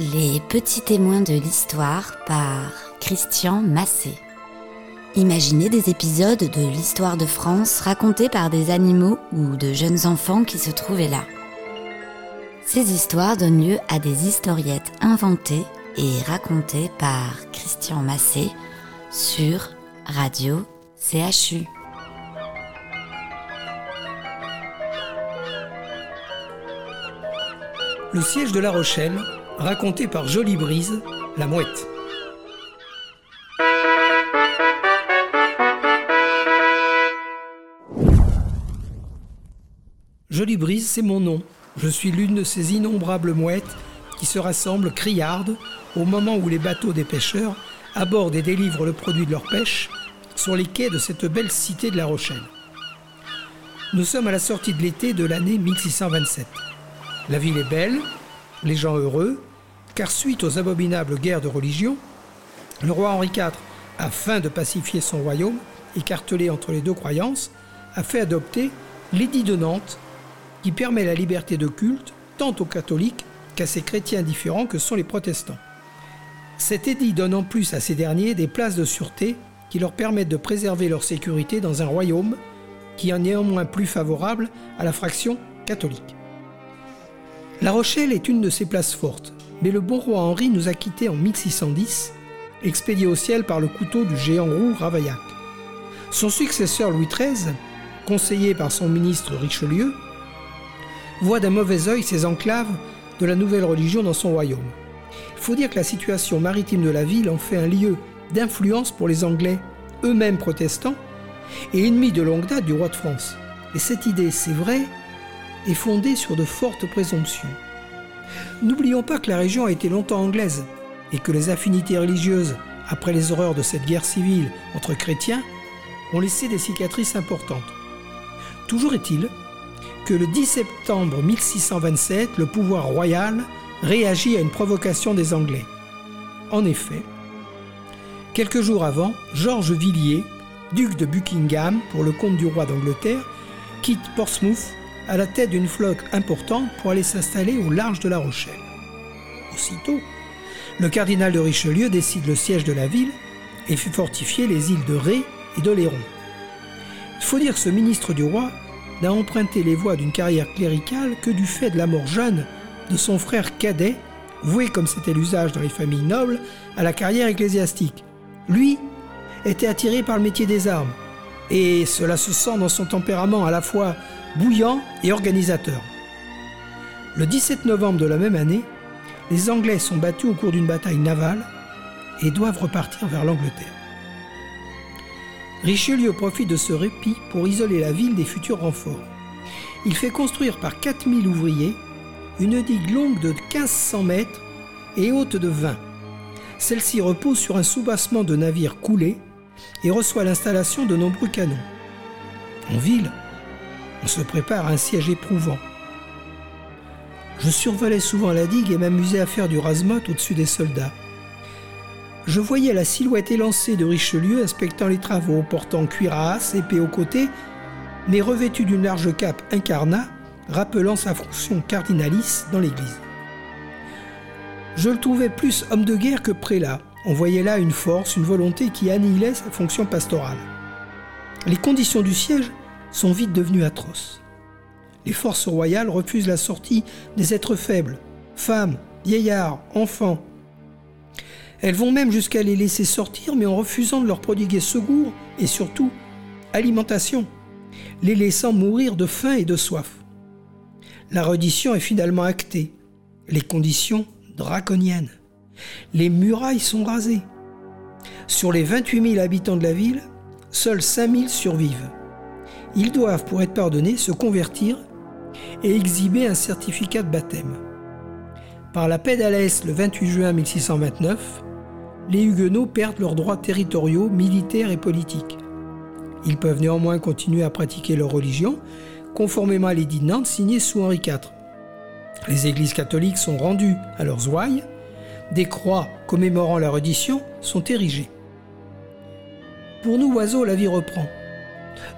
Les petits témoins de l'histoire par Christian Massé. Imaginez des épisodes de l'histoire de France racontés par des animaux ou de jeunes enfants qui se trouvaient là. Ces histoires donnent lieu à des historiettes inventées et racontées par Christian Massé sur Radio CHU. Le siège de La Rochelle, raconté par Jolie Brise, la mouette. Jolie Brise, c'est mon nom. Je suis l'une de ces innombrables mouettes qui se rassemblent criardes au moment où les bateaux des pêcheurs abordent et délivrent le produit de leur pêche sur les quais de cette belle cité de La Rochelle. Nous sommes à la sortie de l'été de l'année 1627. La ville est belle, les gens heureux, car suite aux abominables guerres de religion, le roi Henri IV, afin de pacifier son royaume, écartelé entre les deux croyances, a fait adopter l'édit de Nantes, qui permet la liberté de culte tant aux catholiques qu'à ces chrétiens différents que sont les protestants. Cet édit donne en plus à ces derniers des places de sûreté qui leur permettent de préserver leur sécurité dans un royaume qui est néanmoins plus favorable à la fraction catholique. La Rochelle est une de ces places fortes, mais le bon roi Henri nous a quittés en 1610, expédié au ciel par le couteau du géant roux Ravaillac. Son successeur Louis XIII, conseillé par son ministre Richelieu, voit d'un mauvais œil ces enclaves de la nouvelle religion dans son royaume. Il faut dire que la situation maritime de la ville en fait un lieu d'influence pour les Anglais, eux-mêmes protestants, et ennemis de longue date du roi de France. Et cette idée, c'est vrai, est fondée sur de fortes présomptions. N'oublions pas que la région a été longtemps anglaise et que les affinités religieuses, après les horreurs de cette guerre civile entre chrétiens, ont laissé des cicatrices importantes. Toujours est-il que le 10 septembre 1627, le pouvoir royal réagit à une provocation des Anglais. En effet, quelques jours avant, Georges Villiers, duc de Buckingham pour le compte du roi d'Angleterre, quitte Portsmouth à la tête d'une flotte importante pour aller s'installer au large de La Rochelle. Aussitôt, le cardinal de Richelieu décide le siège de la ville et fait fortifier les îles de Ré et d'Oléron. Il faut dire que ce ministre du roi n'a emprunté les voies d'une carrière cléricale que du fait de la mort jeune de son frère cadet, voué comme c'était l'usage dans les familles nobles à la carrière ecclésiastique. Lui était attiré par le métier des armes, et cela se sent dans son tempérament à la fois bouillant et organisateur. Le 17 novembre de la même année, les Anglais sont battus au cours d'une bataille navale et doivent repartir vers l'Angleterre. Richelieu profite de ce répit pour isoler la ville des futurs renforts. Il fait construire par 4000 ouvriers une digue longue de 1500 mètres et haute de 20. Celle-ci repose sur un soubassement de navires coulés et reçoit l'installation de nombreux canons. En ville, on se prépare à un siège éprouvant. Je survolais souvent la digue et m'amusais à faire du rasmot au-dessus des soldats. Je voyais la silhouette élancée de Richelieu inspectant les travaux, portant cuirasse, épée au côté, mais revêtu d'une large cape incarnat, rappelant sa fonction cardinalice dans l'Église. Je le trouvais plus homme de guerre que prélat. On voyait là une force, une volonté qui annihilait sa fonction pastorale. Les conditions du siège sont vite devenues atroces. Les forces royales refusent la sortie des êtres faibles, femmes, vieillards, enfants. Elles vont même jusqu'à les laisser sortir, mais en refusant de leur prodiguer secours et surtout alimentation, les laissant mourir de faim et de soif. La reddition est finalement actée, les conditions draconiennes. Les murailles sont rasées. Sur les 28 000 habitants de la ville, seuls 5 000 survivent. Ils doivent, pour être pardonnés, se convertir et exhiber un certificat de baptême. Par la paix d'Alès le 28 juin 1629, les Huguenots perdent leurs droits territoriaux, militaires et politiques. Ils peuvent néanmoins continuer à pratiquer leur religion, conformément à l'édit de Nantes signé sous Henri IV. Les églises catholiques sont rendues à leurs ouailles, des croix commémorant leur reddition sont érigées. Pour nous, oiseaux, la vie reprend.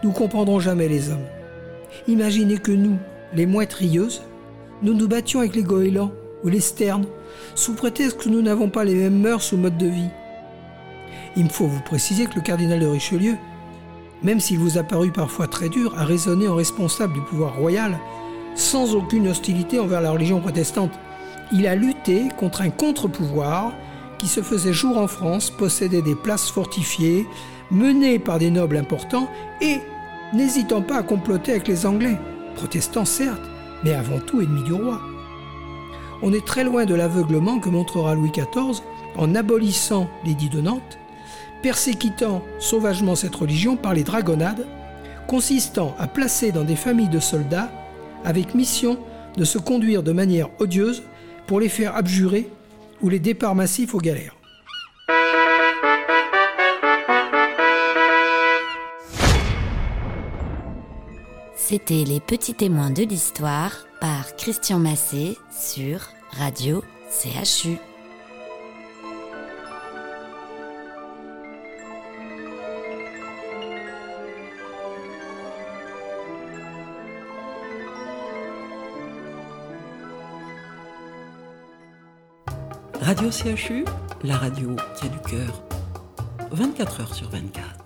Nous comprendrons jamais les hommes. Imaginez que nous, les mouettes rieuses, nous nous battions avec les goélands ou les sternes, sous prétexte que nous n'avons pas les mêmes mœurs ou modes de vie. Il me faut vous préciser que le cardinal de Richelieu, même s'il vous a paru parfois très dur, a raisonné en responsable du pouvoir royal, sans aucune hostilité envers la religion protestante. Il a lutté contre un contre-pouvoir qui se faisait jour en France, possédait des places fortifiées, mené par des nobles importants et n'hésitant pas à comploter avec les Anglais, protestants certes, mais avant tout ennemis du roi. On est très loin de l'aveuglement que montrera Louis XIV en abolissant l'édit de Nantes, persécutant sauvagement cette religion par les dragonnades, consistant à placer dans des familles de soldats avec mission de se conduire de manière odieuse pour les faire abjurer ou les départs massifs aux galères. C'était Les Petits Témoins de l'Histoire par Christian Massé sur Radio CHU. Radio CHU, la radio qui a du cœur, 24 heures sur 24.